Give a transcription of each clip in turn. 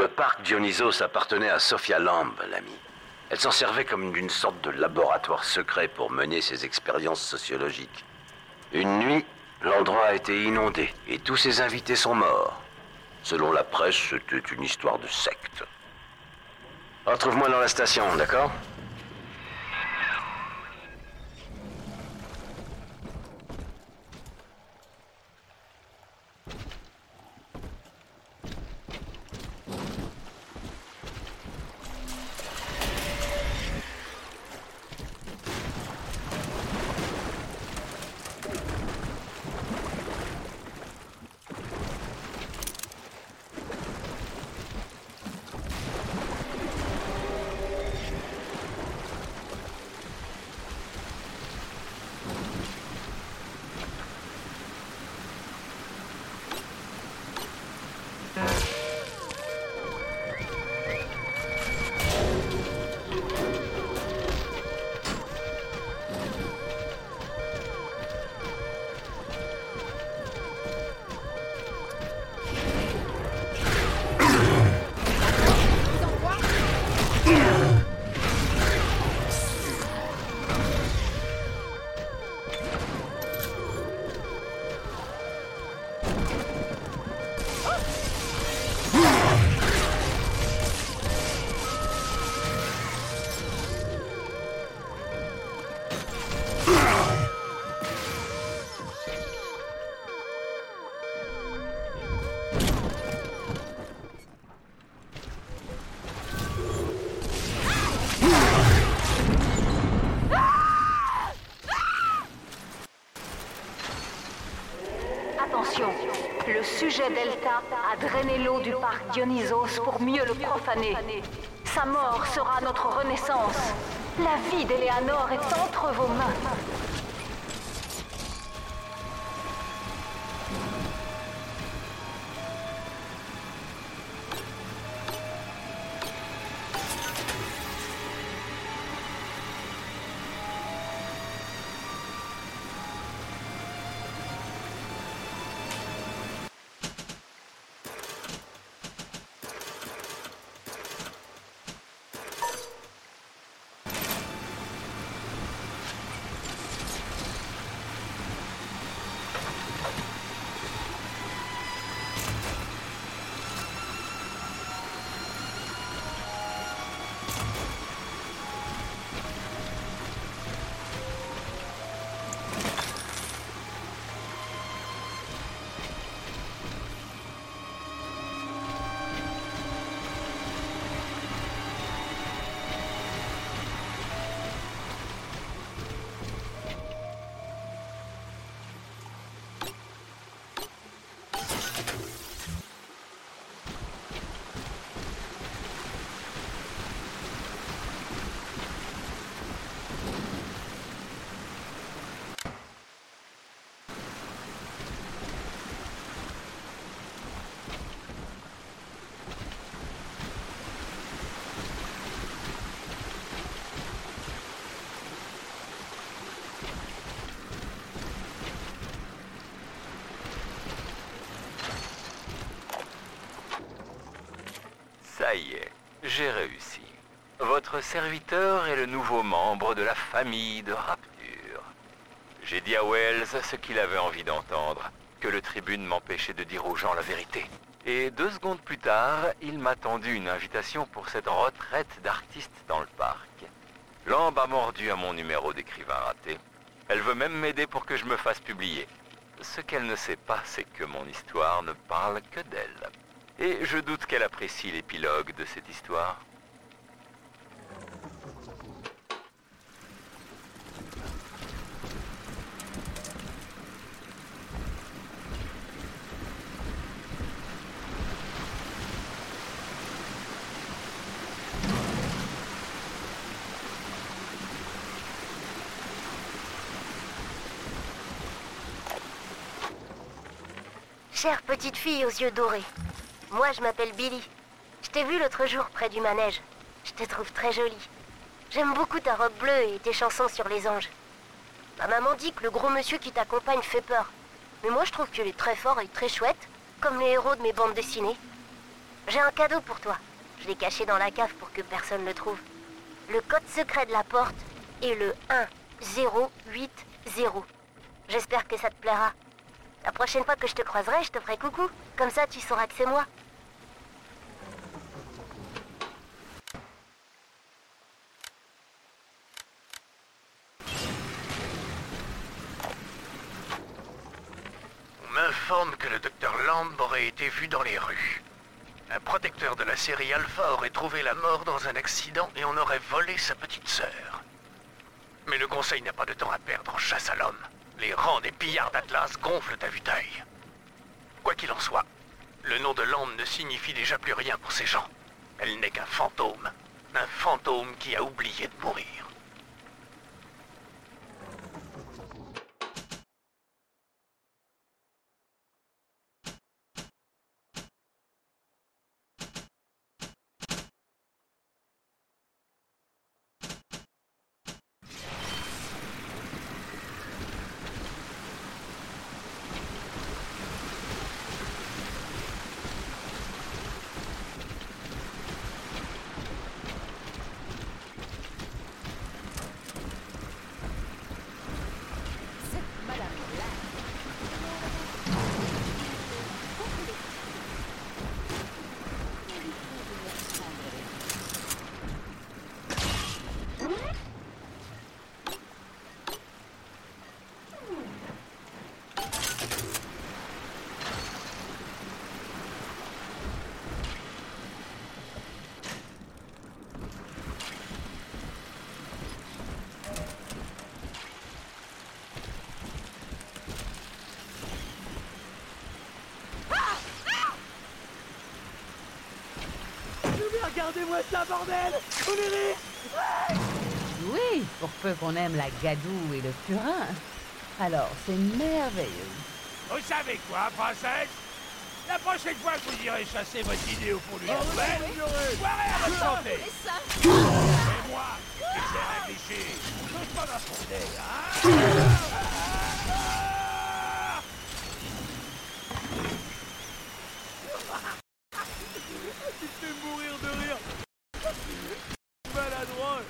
Le parc Dionysos appartenait à Sophia Lamb, l'ami. Elle s'en servait comme d'une sorte de laboratoire secret pour mener ses expériences sociologiques. Une nuit, l'endroit a été inondé et tous ses invités sont morts. Selon la presse, c'était une histoire de secte. Retrouve-moi dans la station, d'accord? Dionysos pour mieux le profaner. Sa mort sera notre renaissance. La vie d'Eleanor est entre vos mains. J'ai réussi. Votre serviteur est le nouveau membre de la famille de Rapture. J'ai dit à Wells ce qu'il avait envie d'entendre, que le tribune m'empêchait de dire aux gens la vérité. Et deux secondes plus tard, il m'a tendu une invitation pour cette retraite d'artiste dans le parc. Lambe a mordu à mon numéro d'écrivain raté. Elle veut même m'aider pour que je me fasse publier. Ce qu'elle ne sait pas, c'est que mon histoire ne parle que d'elle. Et je doute qu'elle apprécie l'épilogue de cette histoire. Chère petite fille aux yeux dorés, moi je m'appelle Billy. Je t'ai vu l'autre jour près du manège. Je te trouve très jolie. J'aime beaucoup ta robe bleue et tes chansons sur les anges. Ma maman dit que le gros monsieur qui t'accompagne fait peur. Mais moi je trouve qu'il est très fort et très chouette, comme les héros de mes bandes dessinées. J'ai un cadeau pour toi. Je l'ai caché dans la cave pour que personne ne le trouve. Le code secret de la porte est le 1080. J'espère que ça te plaira. La prochaine fois que je te croiserai, je te ferai coucou. Comme ça, tu sauras que c'est moi. On que le docteur Lamb aurait été vu dans les rues. Un protecteur de la série Alpha aurait trouvé la mort dans un accident et on aurait volé sa petite sœur. Mais le conseil n'a pas de temps à perdre en chasse à l'homme. Les rangs des pillards d'Atlas gonflent à vue d'œil. Quoi qu'il en soit, le nom de Lamb ne signifie déjà plus rien pour ces gens. Elle n'est qu'un fantôme. Un fantôme qui a oublié de mourir. Ça, bordel Oui, pour peu qu'on aime la gadoue et le purin. Alors, c'est merveilleux. Vous savez quoi, princesse? La prochaine fois que vous irez chasser votre idée au fond du poubelle, soirée à votre santé. Et moi, j'ai réfléchi, je peux pas m'affronter, hein Tu te fais mourir de rire Maladroit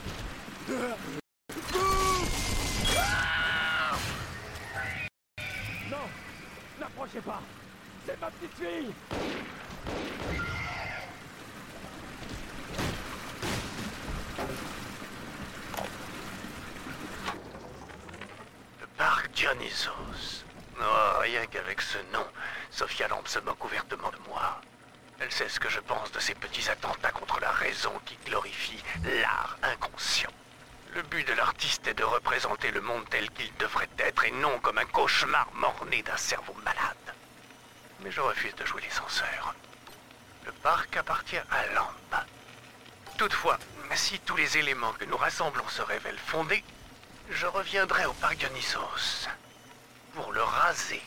Non N'approchez pas C'est ma petite fille Le parc Dionysos. Oh, rien qu'avec ce nom, Sophia Lamb se moque ouvertement de moi. Elle sait ce que je pense de ces petits attentats contre la raison qui glorifient l'art inconscient. Le de l'artiste est de représenter le monde tel qu'il devrait être et non comme un cauchemar mort-né d'un cerveau malade. Mais je refuse de jouer les censeurs. Le parc appartient à Lamb. Toutefois, si tous les éléments que nous rassemblons se révèlent fondés, je reviendrai au parc Dionysos pour le raser.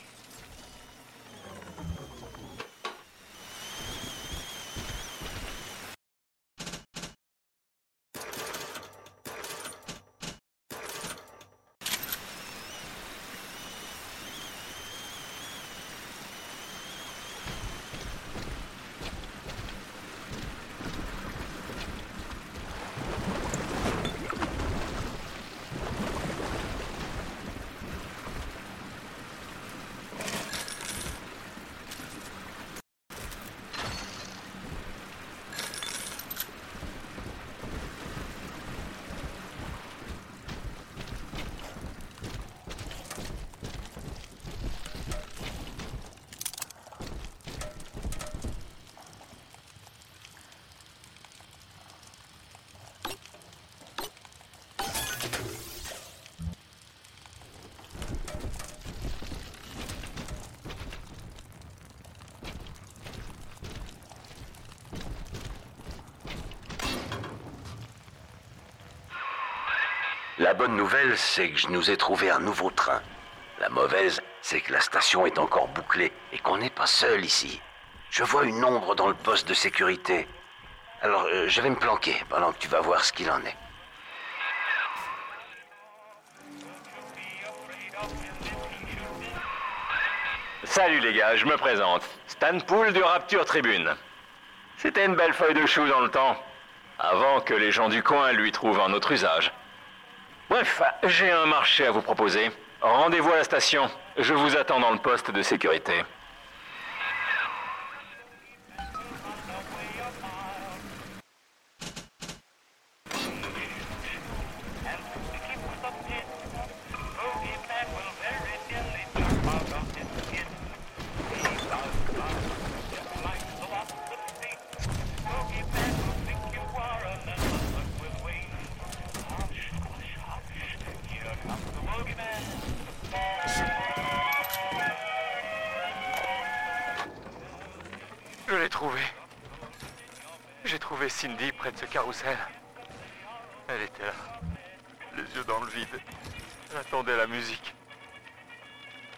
La bonne nouvelle, c'est que je nous ai trouvé un nouveau train. La mauvaise, c'est que la station est encore bouclée et qu'on n'est pas seul ici. Je vois une ombre dans le poste de sécurité. Alors, euh, je vais me planquer pendant que tu vas voir ce qu'il en est. Salut les gars, je me présente. Stan Pool du Rapture Tribune. C'était une belle feuille de chou dans le temps, avant que les gens du coin lui trouvent un autre usage. Bref, j'ai un marché à vous proposer. Rendez-vous à la station. Je vous attends dans le poste de sécurité. Carrousel. Elle était là, les yeux dans le vide. Elle attendait la musique.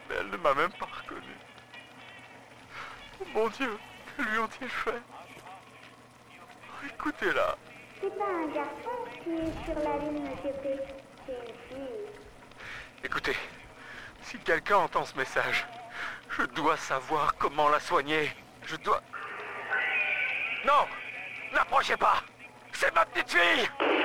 Mais elle ne m'a même pas reconnu. Oh mon Dieu, que lui ont-ils fait? Écoutez-la. C'est pas un garçon qui est sur la lune, monsieur P. C'est une fille. Écoutez, si quelqu'un entend ce message, je dois savoir comment la soigner. Je dois... Non N'approchez pas C'est ma petite fille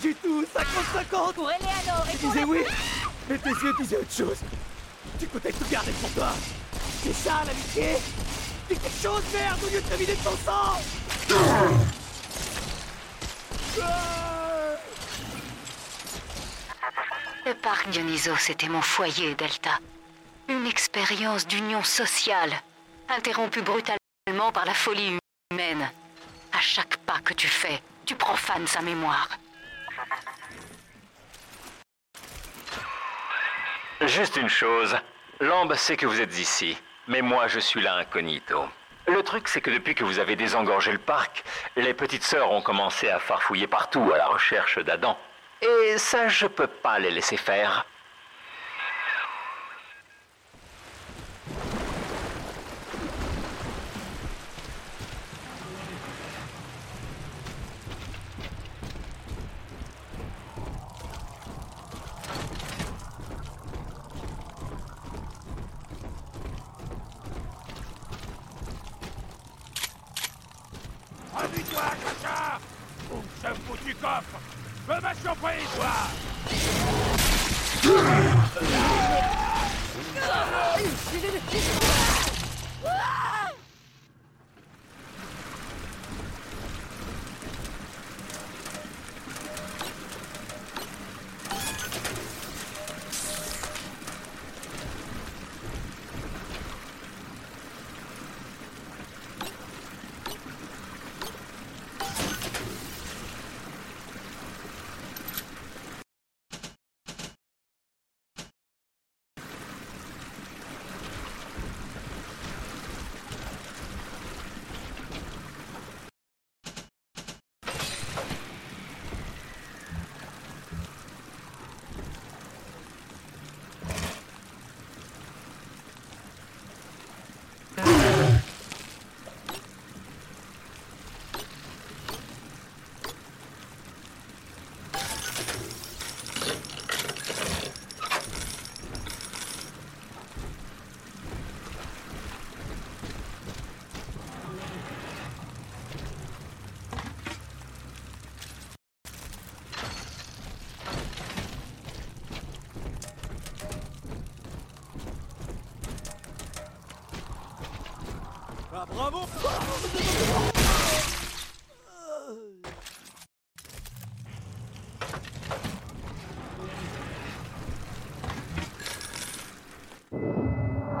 Devait partager tout 50-50 Pour Eleanor et Tu disais la- oui, mais tes yeux disaient autre chose. Tu comptais tout garder pour toi. C'est ça l'amitié Dis quelque chose, merde, au lieu de te vider de ton sang Le parc Dionysos était mon foyer, Delta. Une expérience d'union sociale, interrompue brutalement par la folie humaine. À chaque pas que tu fais, tu profanes sa mémoire. Juste une chose. Lambe sait que vous êtes ici, mais moi je suis là incognito. Le truc, c'est que depuis que vous avez désengorgé le parc, les petites sœurs ont commencé à farfouiller partout à la recherche d'Adam. Et ça, je peux pas les laisser faire.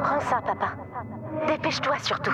Prends ça, papa. Dépêche-toi surtout.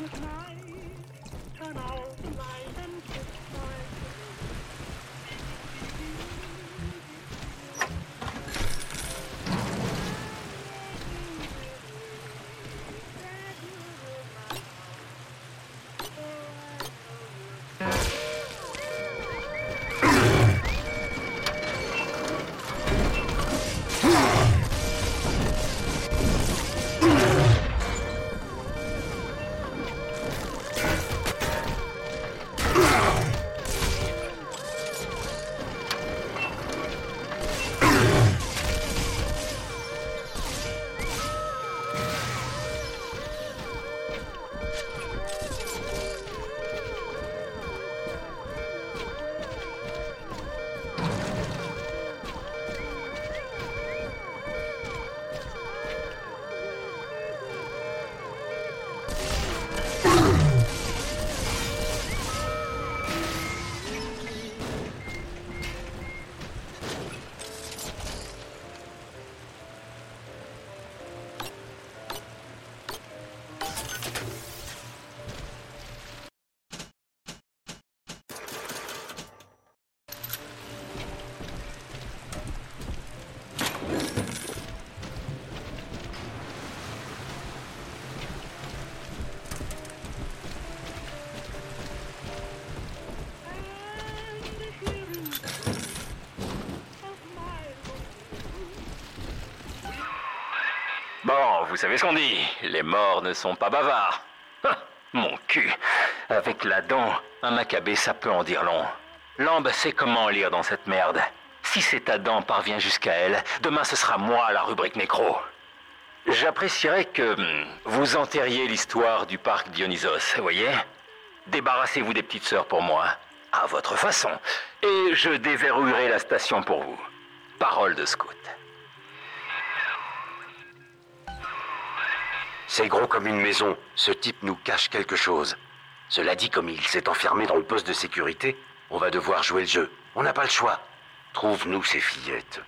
Good. Vous savez ce qu'on dit, les morts ne sont pas bavards. Ah, Mon cul. Avec la dent, un macabé, ça peut en dire long. Lambe sait comment lire dans cette merde. Si cet Adam parvient jusqu'à elle, demain ce sera moi la rubrique nécro. J'apprécierais que hum, vous enterriez l'histoire du parc Dionysos, voyez Débarrassez-vous des petites sœurs pour moi, à votre façon, et je déverrouillerai la station pour vous. Parole de scout. C'est gros comme une maison. Ce type nous cache quelque chose. Cela dit, comme il s'est enfermé dans le poste de sécurité, on va devoir jouer le jeu. On n'a pas le choix. Trouve-nous ces fillettes.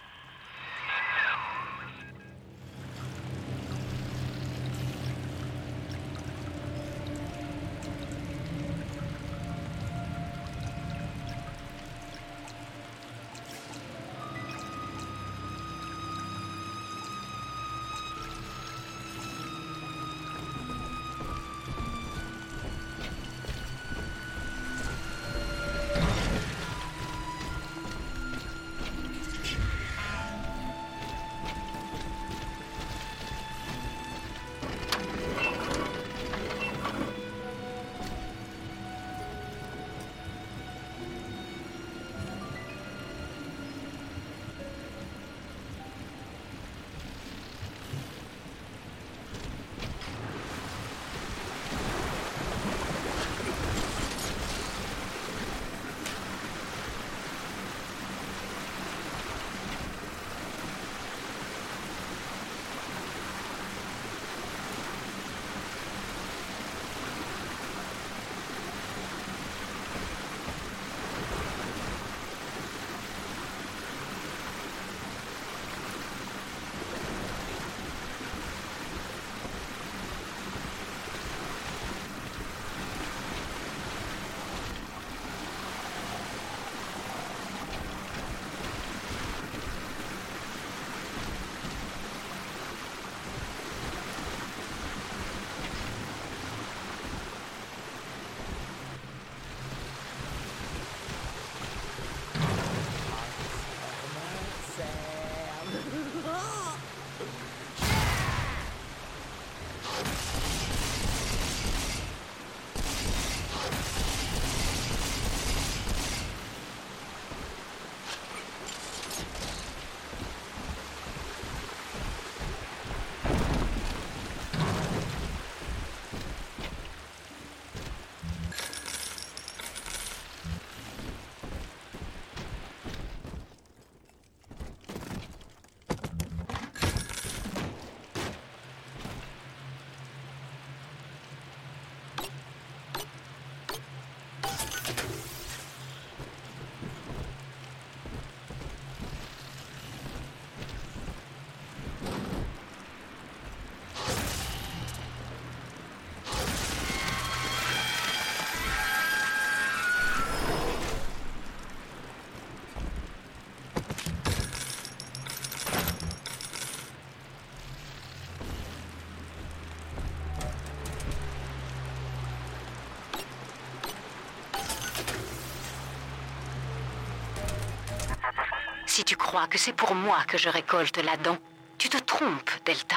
Que c'est pour moi que je récolte la dent, tu te trompes, Delta.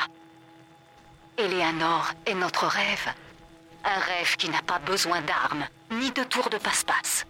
Eleanor est notre rêve. Un rêve qui n'a pas besoin d'armes, ni de tours de passe-passe.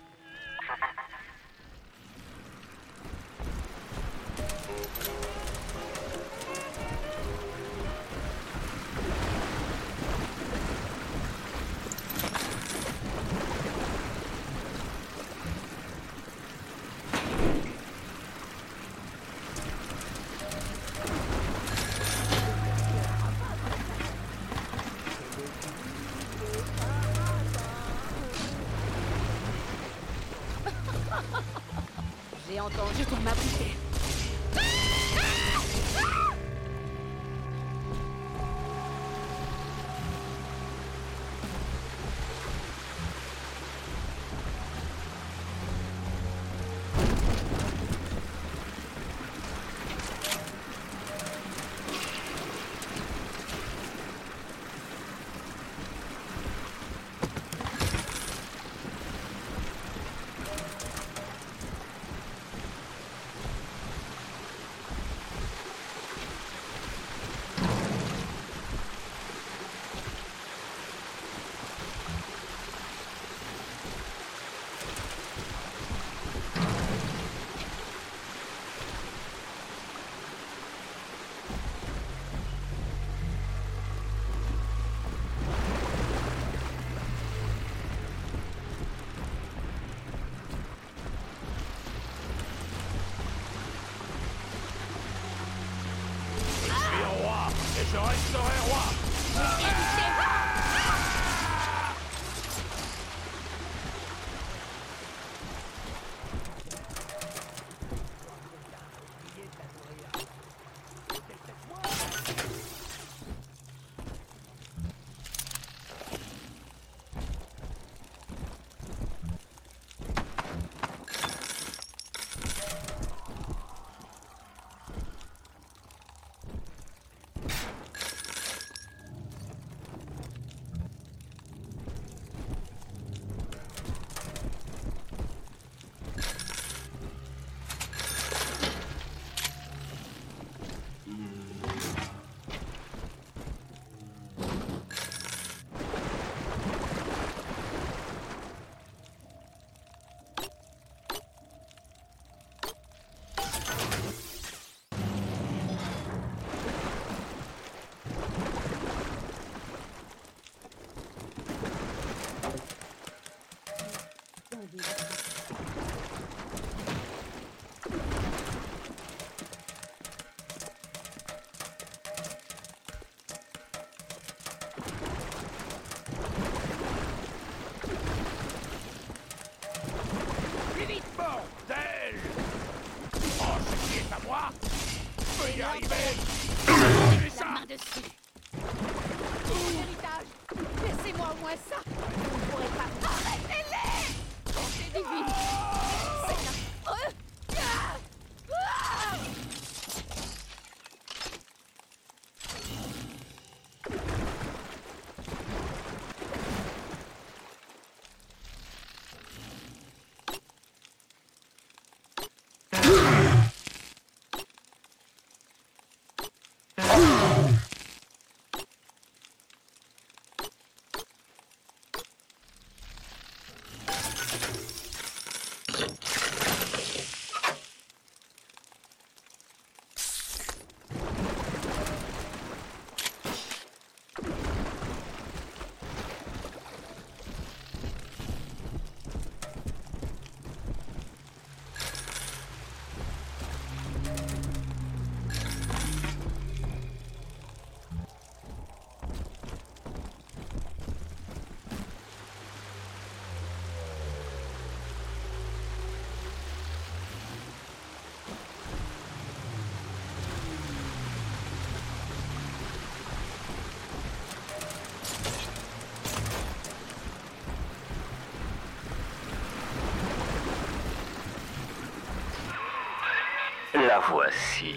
Voici.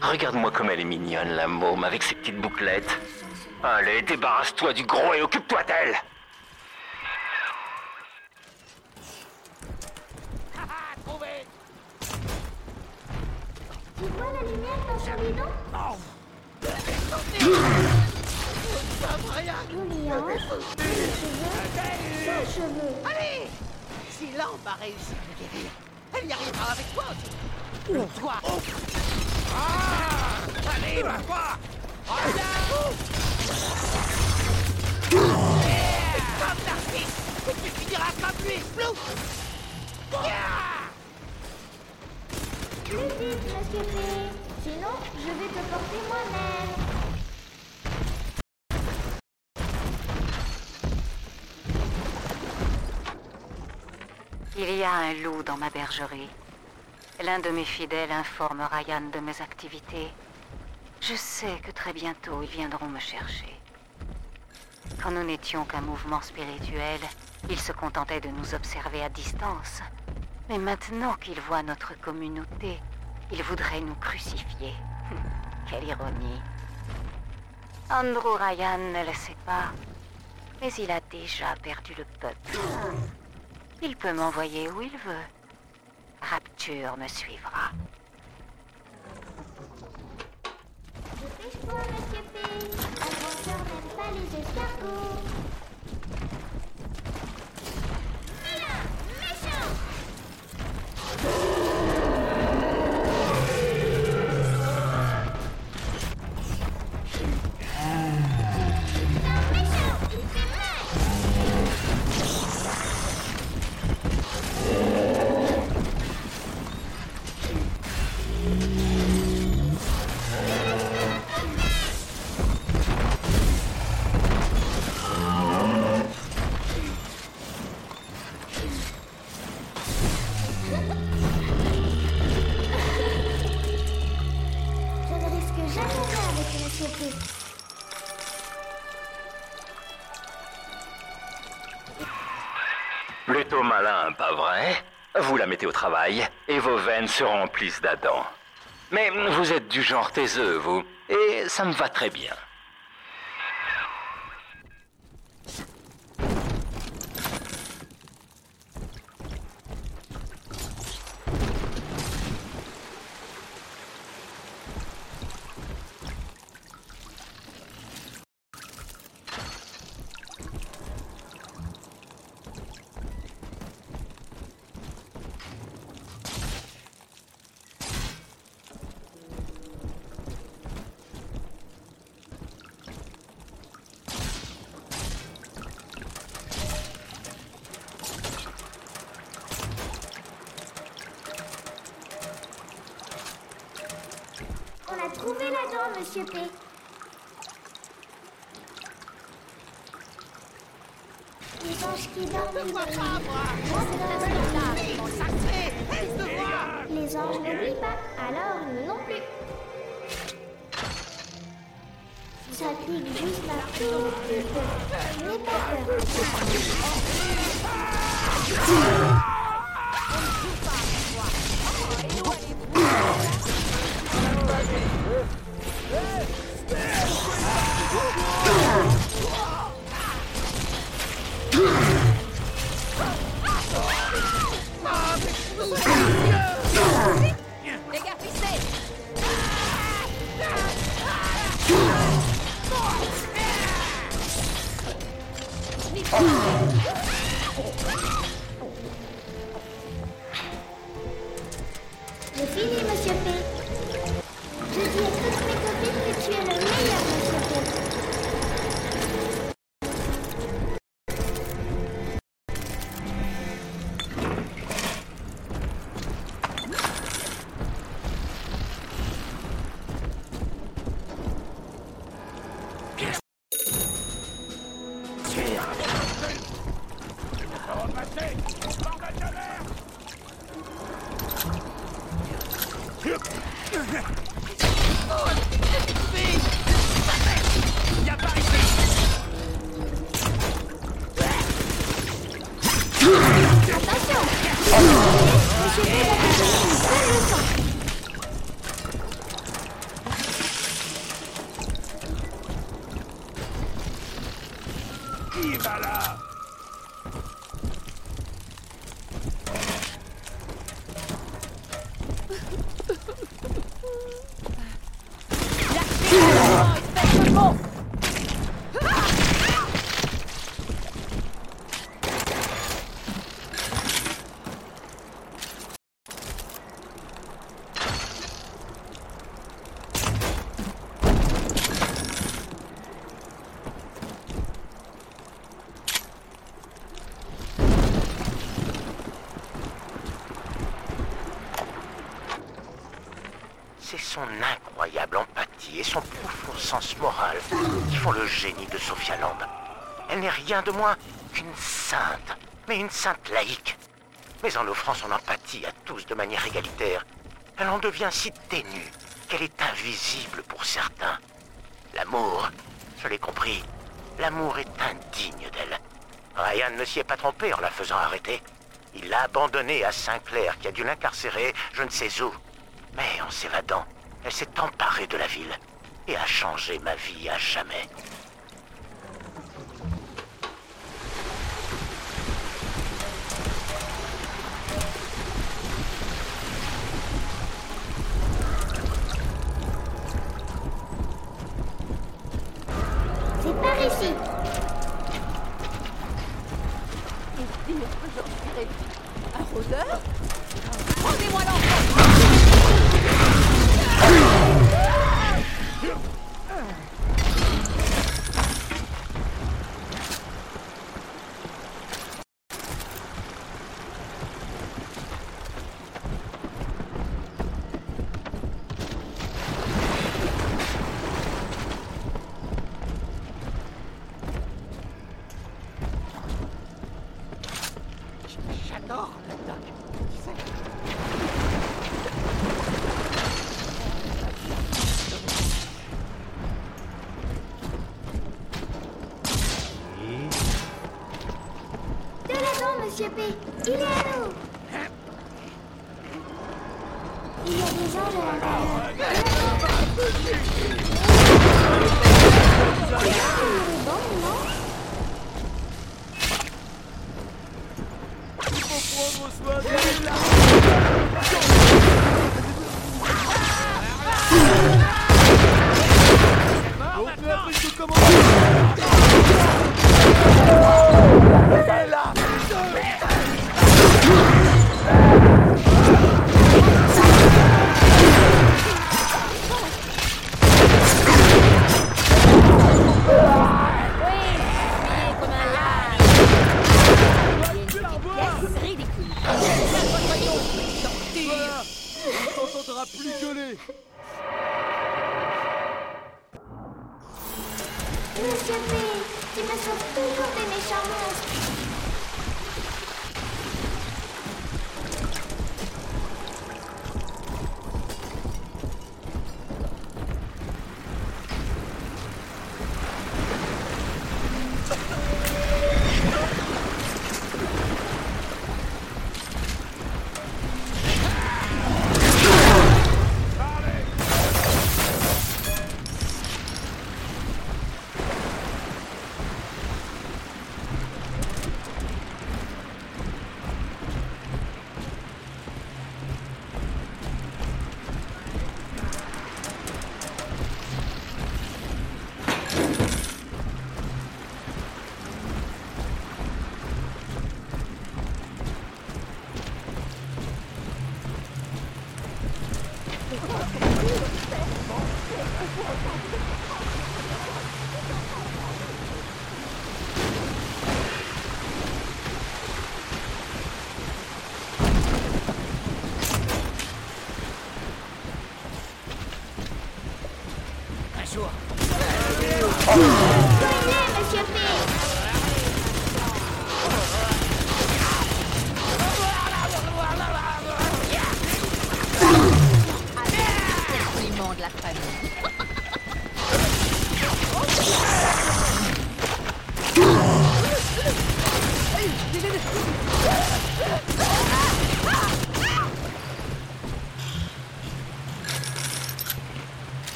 Regarde-moi comme elle est mignonne, la môme, avec ses petites bouclettes. Allez, débarrasse-toi du gros et occupe-toi d'elle Il y a un loup dans ma bergerie. L'un de mes fidèles informe Ryan de mes activités. Je sais que très bientôt ils viendront me chercher. Quand nous n'étions qu'un mouvement spirituel, ils se contentaient de nous observer à distance. Mais maintenant qu'ils voient notre communauté, ils voudraient nous crucifier. Quelle ironie. Andrew Ryan ne le sait pas, mais il a déjà perdu le peuple. Il peut m'envoyer où il veut. Rapture me suivra. Dépêche-toi, monsieur P. Agresseur n'aime pas les escargots. Vous la mettez au travail et vos veines se remplissent d'Adam. Mais vous êtes du genre taiseux, vous, et ça me va très bien. Peur. Son incroyable empathie et son profond sens moral qui font le génie de Sophia Lamb. Elle n'est rien de moins qu'une sainte, mais une sainte laïque. Mais en offrant son empathie à tous de manière égalitaire, elle en devient si ténue qu'elle est invisible pour certains. L'amour, je l'ai compris, l'amour est indigne d'elle. Ryan ne s'y est pas trompé en la faisant arrêter. Il l'a abandonnée à Sinclair qui a dû l'incarcérer je ne sais où. Mais en s'évadant, elle s'est emparée de la ville et a changé ma vie à jamais. L'avant, monsieur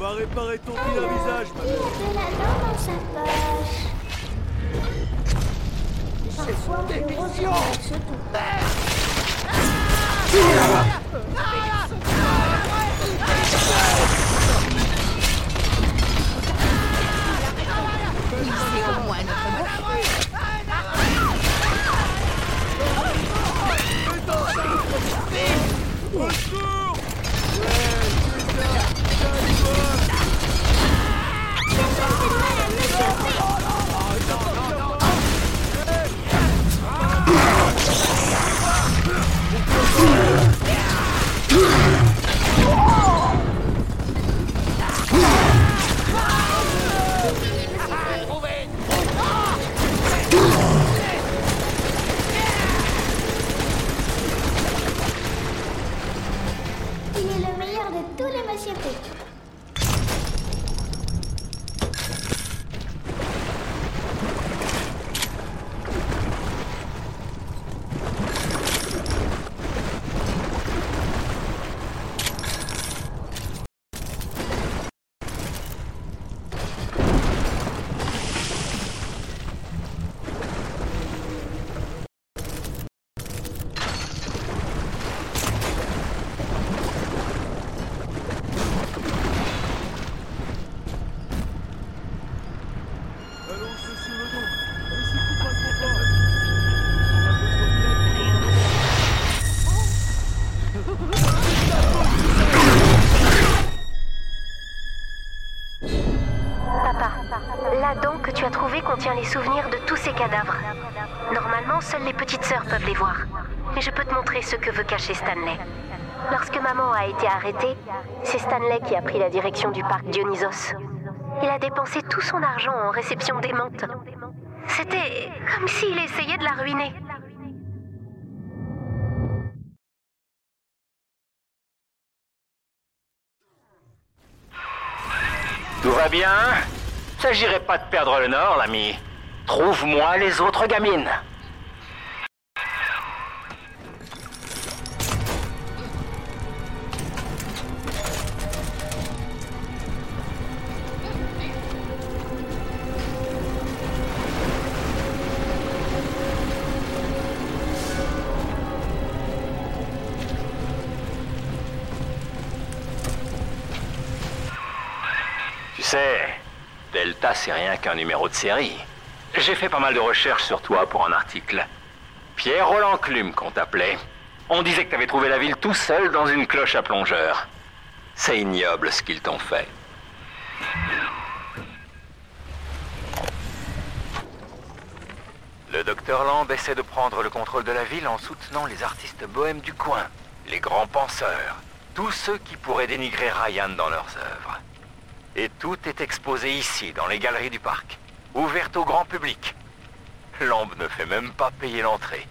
On va réparer ton vilain visage, ma de la langue dans sa poche. Parfois. C'est au moins notre. Stanley. Lorsque maman a été arrêtée, c'est Stanley qui a pris la direction du parc Dionysos. Il a dépensé tout son argent en réception démente. C'était comme s'il essayait de la ruiner. Tout va bien? S'agirait pas de perdre le nord, l'ami. Trouve-moi les autres gamines. C'est rien qu'un numéro de série. J'ai fait pas mal de recherches sur toi pour un article. Pierre Roland Clume qu'on t'appelait. On disait que t'avais trouvé la ville tout seul dans une cloche à plongeur. C'est ignoble ce qu'ils t'ont fait. Le docteur Lamb essaie de prendre le contrôle de la ville en soutenant les artistes bohèmes du coin, les grands penseurs, tous ceux qui pourraient dénigrer Ryan dans leurs œuvres. Et tout est exposé ici, dans les galeries du parc, ouvertes au grand public. Lamb ne fait même pas payer l'entrée.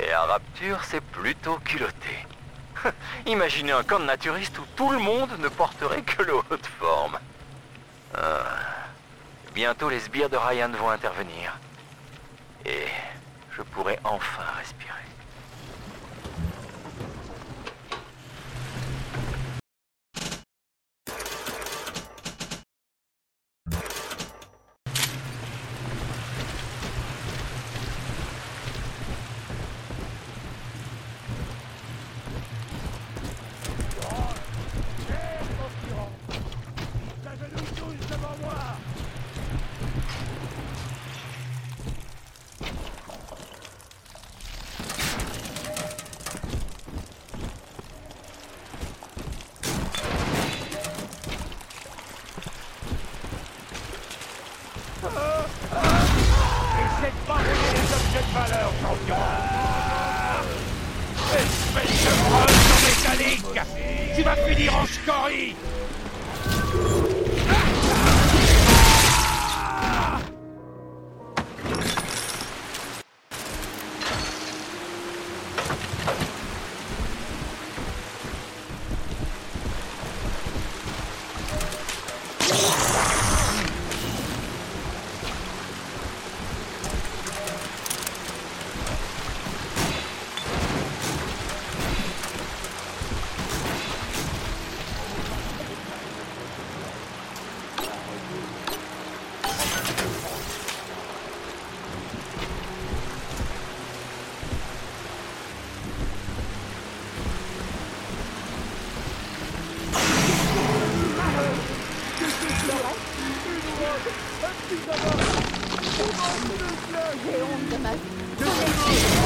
Et à Rapture, c'est plutôt culotté. Imaginez un camp de naturistes où tout le monde ne porterait que le haut de forme. Ah. Bientôt, les sbires de Ryan vont intervenir. Et je pourrai enfin respirer. honte de ma vie.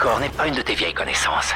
Corps n'est pas une de tes vieilles connaissances.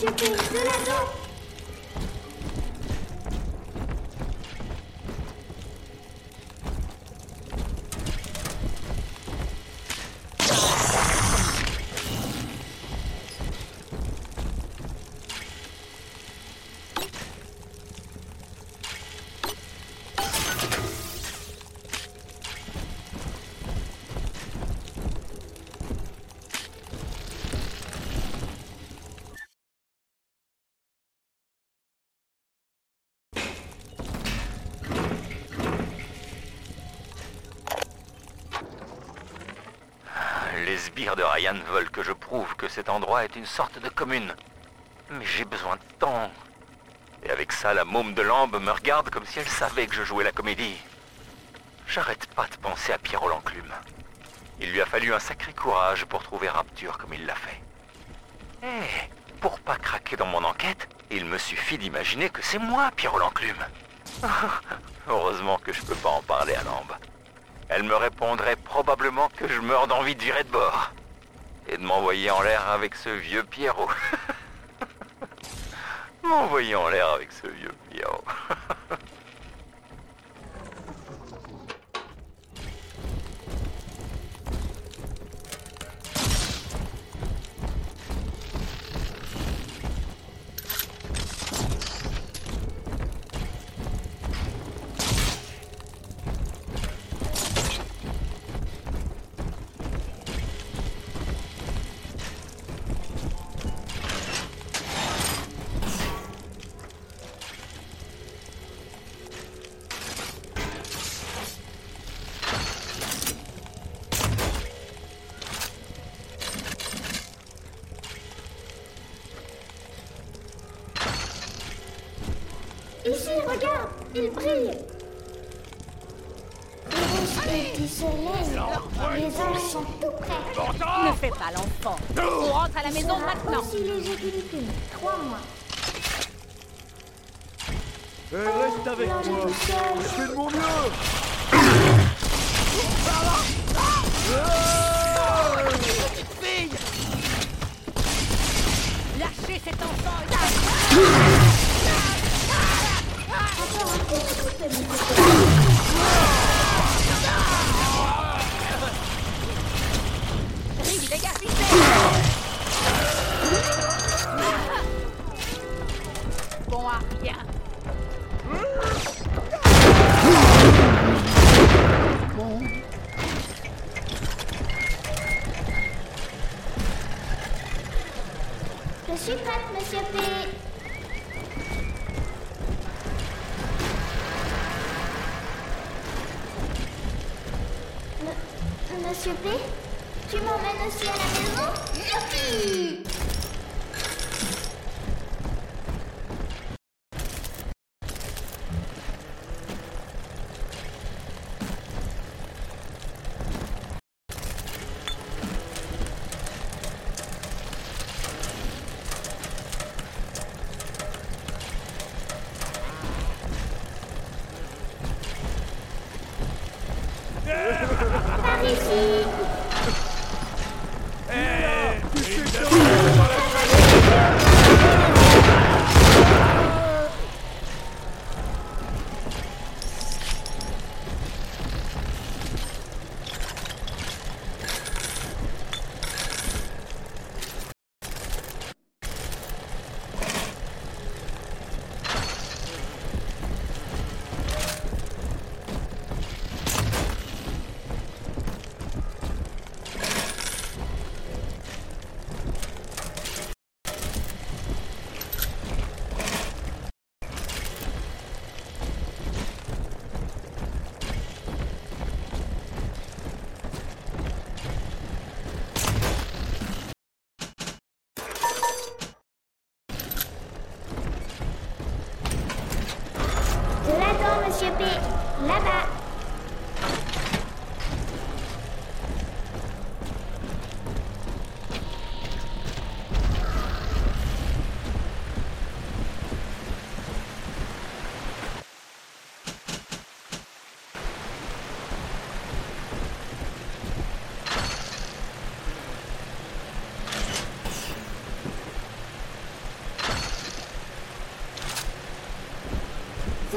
P, de la dos sbires de Ryan veulent que je prouve que cet endroit est une sorte de commune. Mais j'ai besoin de temps. Et avec ça, la môme de Lambe me regarde comme si elle savait que je jouais la comédie. J'arrête pas de penser à Pierrot l'enclume. Il lui a fallu un sacré courage pour trouver Rapture comme il l'a fait. Eh, pour pas craquer dans mon enquête, il me suffit d'imaginer que c'est moi, Pierrot l'enclume. Heureusement que je peux pas en parler à Lambe. Elle me répondrait probablement que je meurs d'envie de virer de bord. Et de m'envoyer en l'air avec ce vieux Pierrot. m'envoyer en l'air avec ce vieux m'emmènes aussi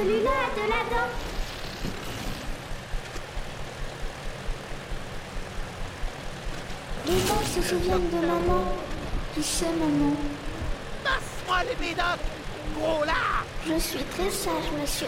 celui-là a de la dent. Les gens se souviennent de maman. Tu sais, maman. Passe-moi les médocs Gros là Je suis très sage, monsieur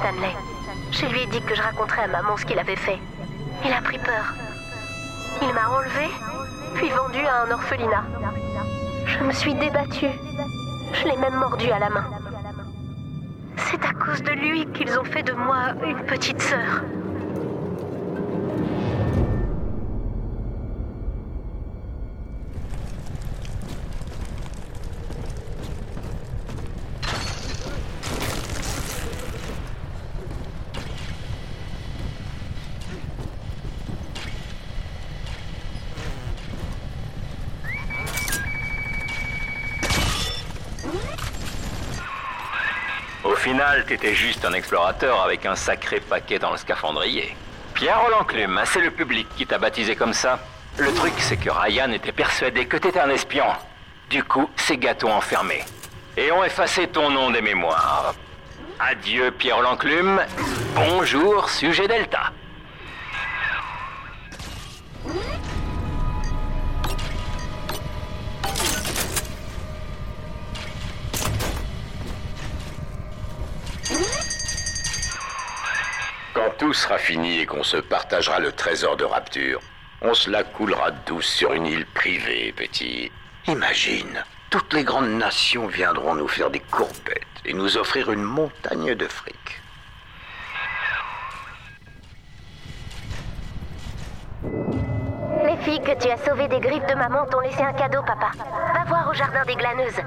Stanley. Je lui ai dit que je raconterais à maman ce qu'il avait fait. Il a pris peur. Il m'a enlevé, puis vendu à un orphelinat. Je me suis débattue. Je l'ai même mordu à la main. T'étais juste un explorateur avec un sacré paquet dans le scaphandrier. Pierre Roland-Clume, c'est le public qui t'a baptisé comme ça. Le truc, c'est que Ryan était persuadé que t'étais un espion. Du coup, ces gâteaux enfermés. Et ont effacé ton nom des mémoires. Adieu, Pierre Roland-Clume. Bonjour, sujet Delta. Sera fini et qu'on se partagera le trésor de Rapture, on se la coulera douce sur une île privée, petit. Imagine, toutes les grandes nations viendront nous faire des courbettes et nous offrir une montagne de fric. Les filles que tu as sauvées des griffes de maman t'ont laissé un cadeau, papa. Va voir au jardin des glaneuses.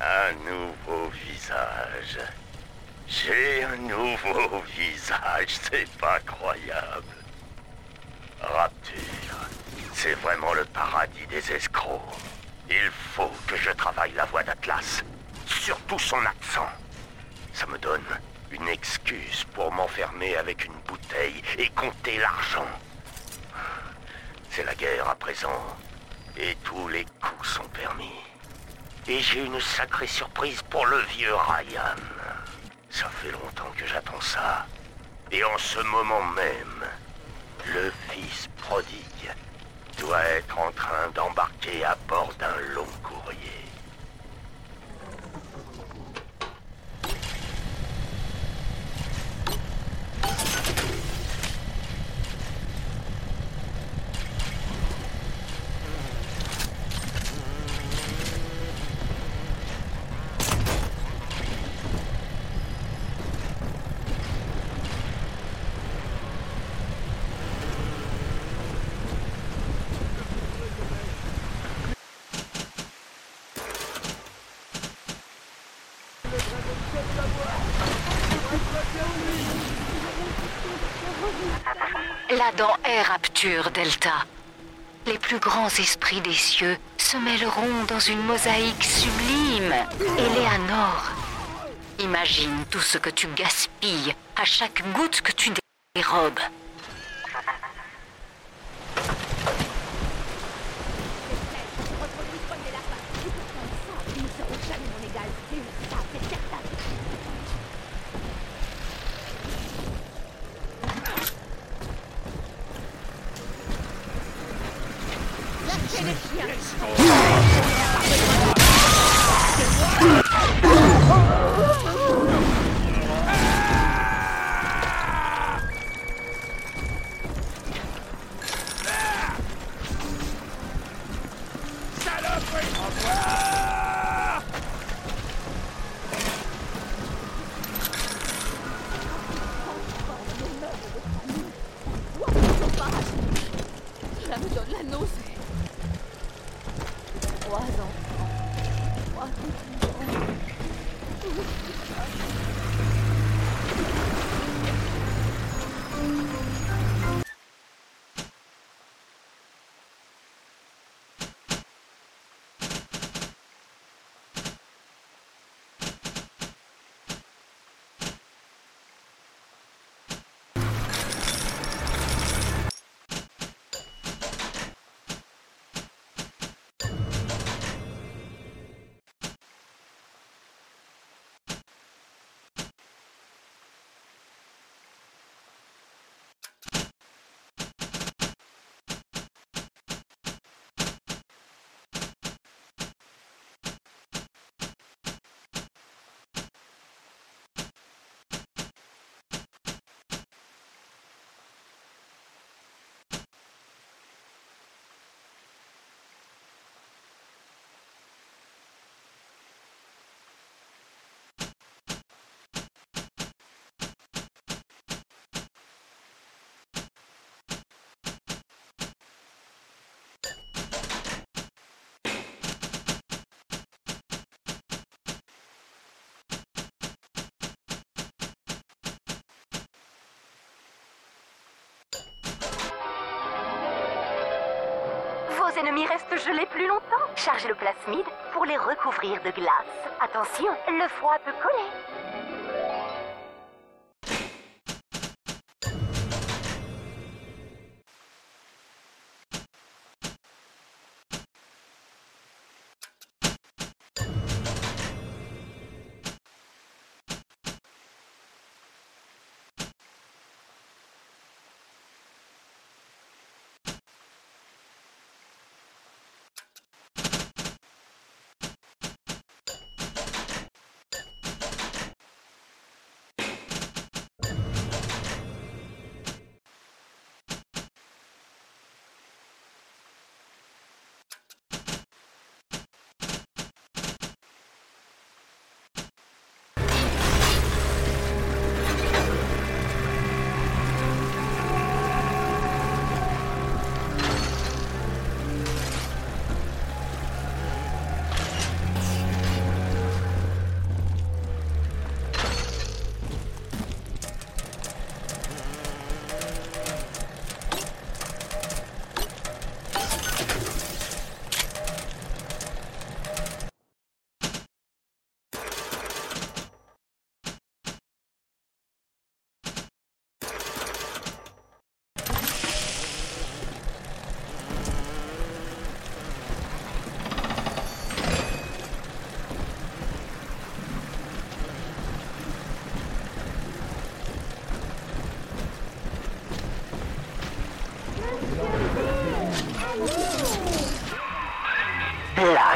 Un nouveau visage. J'ai un nouveau visage, c'est pas croyable. Rapture, c'est vraiment le paradis des escrocs. Il faut que je travaille la voix d'Atlas, surtout son accent. Ça me donne une excuse pour m'enfermer avec une bouteille et compter l'argent. C'est la guerre à présent, et tous les coups sont permis. Et j'ai une sacrée surprise pour le vieux Ryan. Ça fait longtemps que j'attends ça. Et en ce moment même, le fils prodigue doit être en train d'embarquer à bord d'un long courrier. L'Adam est Rapture, Delta. Les plus grands esprits des cieux se mêleront dans une mosaïque sublime. Eleanor, imagine tout ce que tu gaspilles à chaque goutte que tu dérobes. Destroy. Ennemis restent gelés plus longtemps. Chargez le plasmide pour les recouvrir de glace. Attention, le froid peut coller.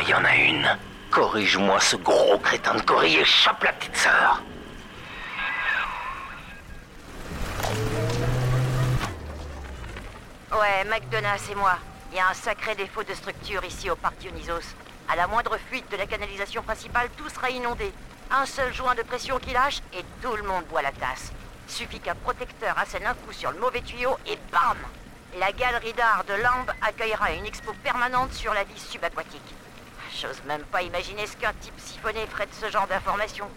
Il y en a une. Corrige-moi ce gros crétin de Cory et chope la petite sœur. Ouais, McDonough, c'est moi. Il y a un sacré défaut de structure ici au parc Dionysos. À la moindre fuite de la canalisation principale, tout sera inondé. Un seul joint de pression qui lâche et tout le monde boit la tasse. Suffit qu'un protecteur assène un coup sur le mauvais tuyau et bam La galerie d'art de Lambe accueillera une expo permanente sur la vie subaquatique. J'ose même pas imaginer ce qu'un type siphonné ferait de ce genre d'informations.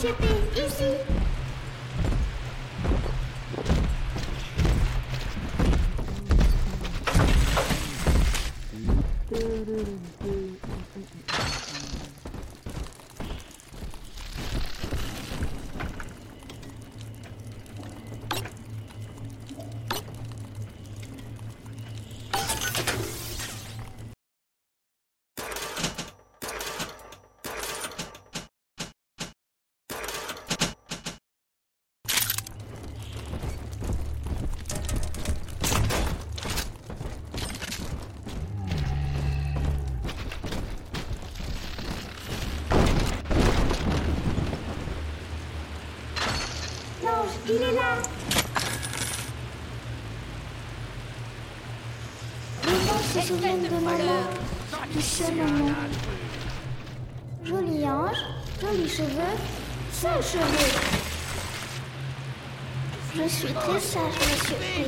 Jonathan, monsieur P, Joli ange, jolis cheveux, sales cheveux. Je suis très sage, monsieur P.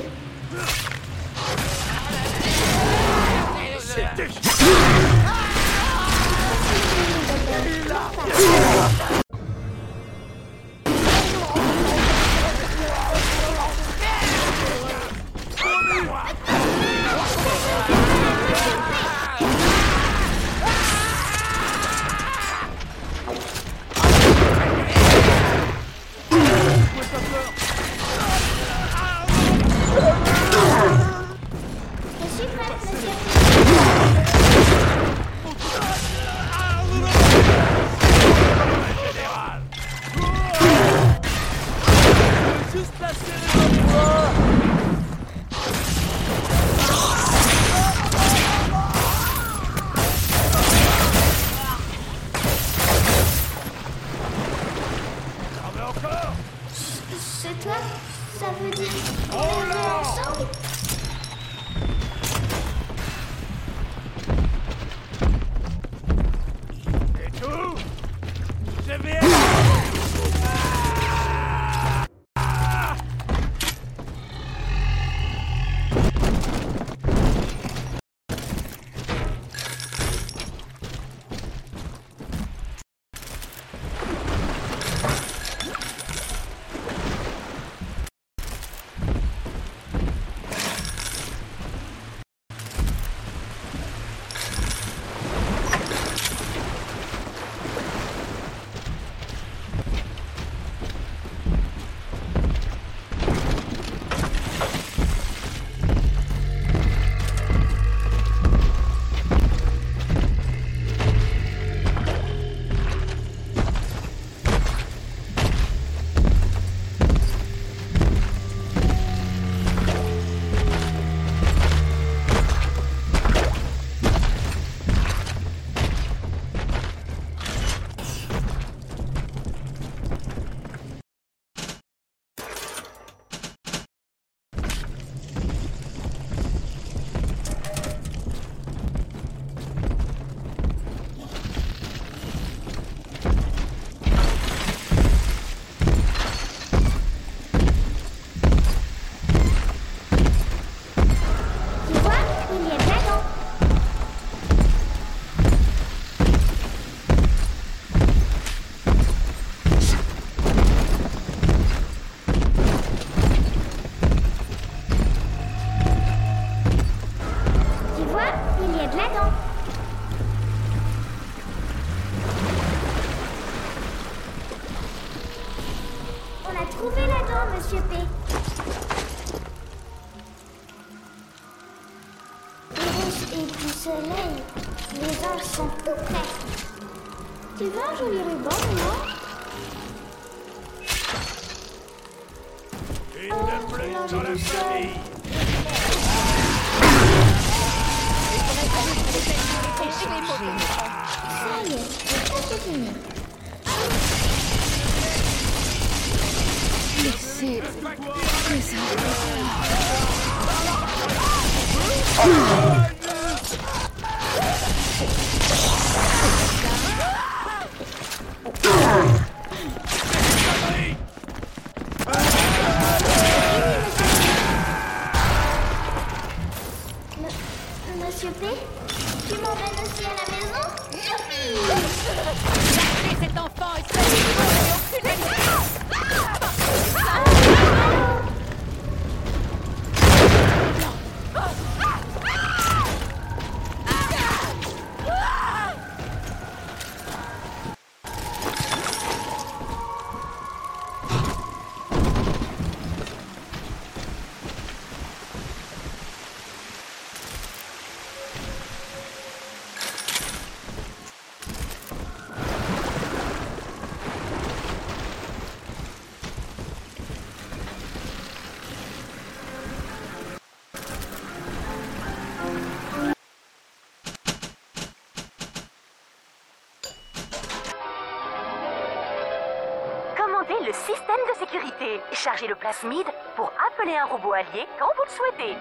Chargez le plasmide pour appeler un robot allié quand vous le souhaitez.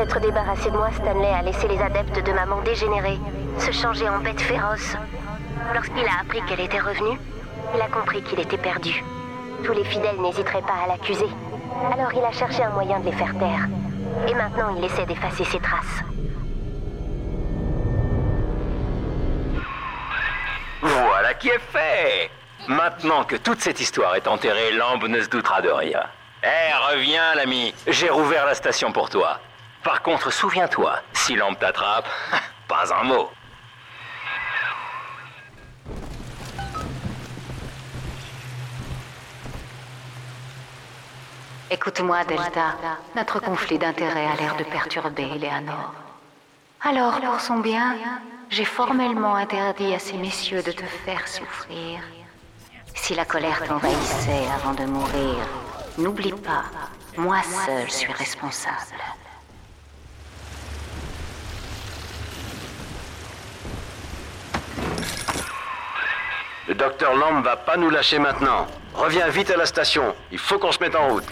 S'être débarrassé de moi, Stanley a laissé les adeptes de maman dégénérer, se changer en bêtes féroces. Lorsqu'il a appris qu'elle était revenue, il a compris qu'il était perdu. Tous les fidèles n'hésiteraient pas à l'accuser. Alors il a cherché un moyen de les faire taire. Et maintenant, il essaie d'effacer ses traces. Voilà qui est fait Maintenant que toute cette histoire est enterrée, Lambe ne se doutera de rien. Eh, reviens, l'ami. J'ai rouvert la station pour toi. Par contre, souviens-toi, si Lambe t'attrape, pas un mot. Écoute-moi, Delta. Notre conflit d'intérêts a l'air de perturber Eleanor. Alors, pour son bien, j'ai formellement interdit à ces messieurs de te faire souffrir. Si la colère t'envahissait avant de mourir, n'oublie pas, moi seul suis responsable. Le docteur Lamb va pas nous lâcher maintenant. Reviens vite à la station. Il faut qu'on se mette en route.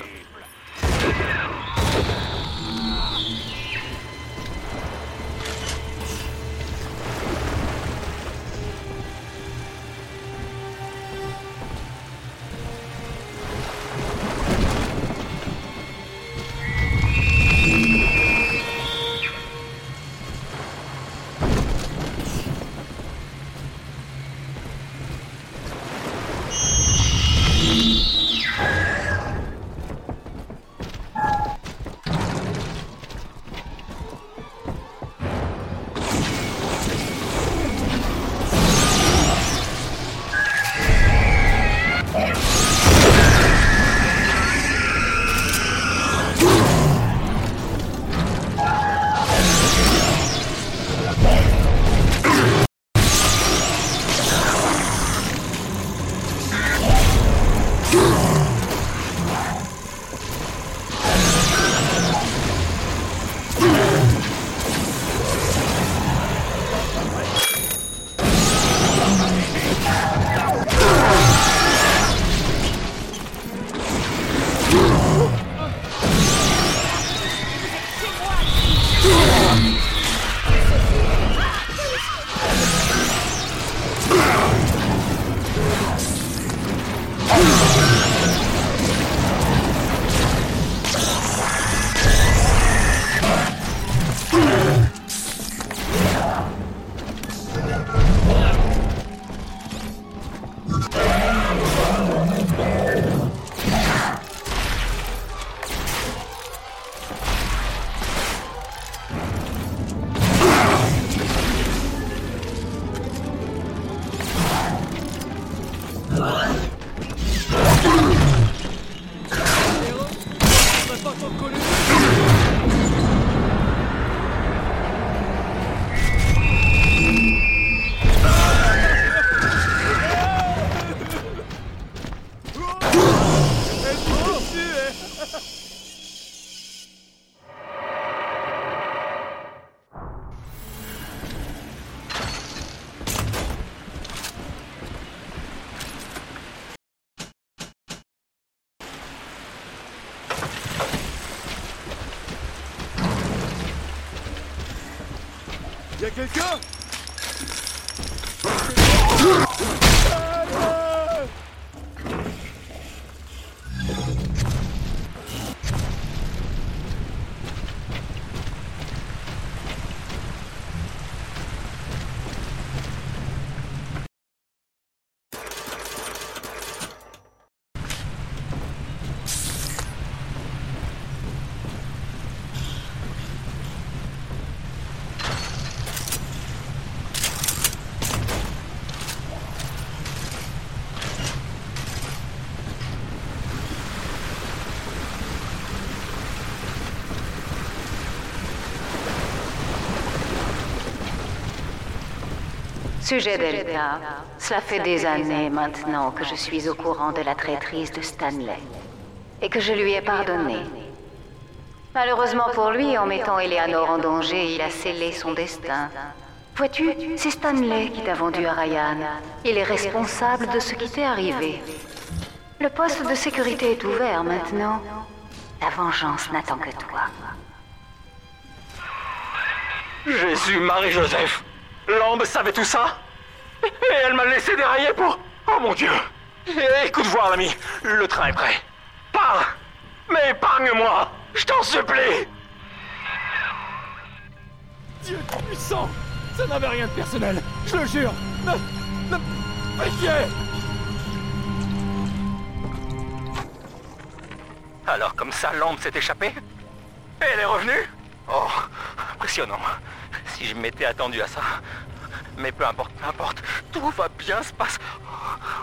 Sujet Delta, cela fait des années maintenant que je suis au courant de la traîtrise de Stanley et que je lui ai pardonné. Malheureusement pour lui, en mettant Eleanor en danger, il a scellé son destin. Vois-tu, c'est Stanley qui t'a vendu à Ryan. Il est responsable de ce qui t'est arrivé. Le poste de sécurité est ouvert maintenant. La vengeance n'attend que toi. Jésus, Marie-Joseph Lambe savait tout ça Et elle m'a laissé dérailler pour... Oh mon Dieu Écoute voir, l'ami, le train est prêt. Pars Mais épargne-moi Je t'en supplie. Dieu puissant Ça n'avait rien de personnel, je le jure. Ne... ne... Pitié Alors comme ça, Lambe s'est échappée Et elle est revenue? Oh, impressionnant. Si je m'étais attendu à ça. Mais peu importe, peu importe. Tout va bien se passer.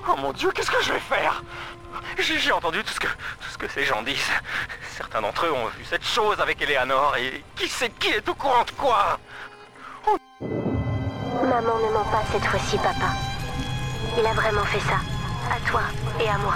Oh mon Dieu, qu'est-ce que je vais faire? J'ai entendu tout ce, que, tout ce que ces gens disent. Certains d'entre eux ont vu cette chose avec Eleanor et qui sait qui est au courant de quoi? Maman ne ment pas cette fois-ci, papa. Il a vraiment fait ça. À toi et à moi.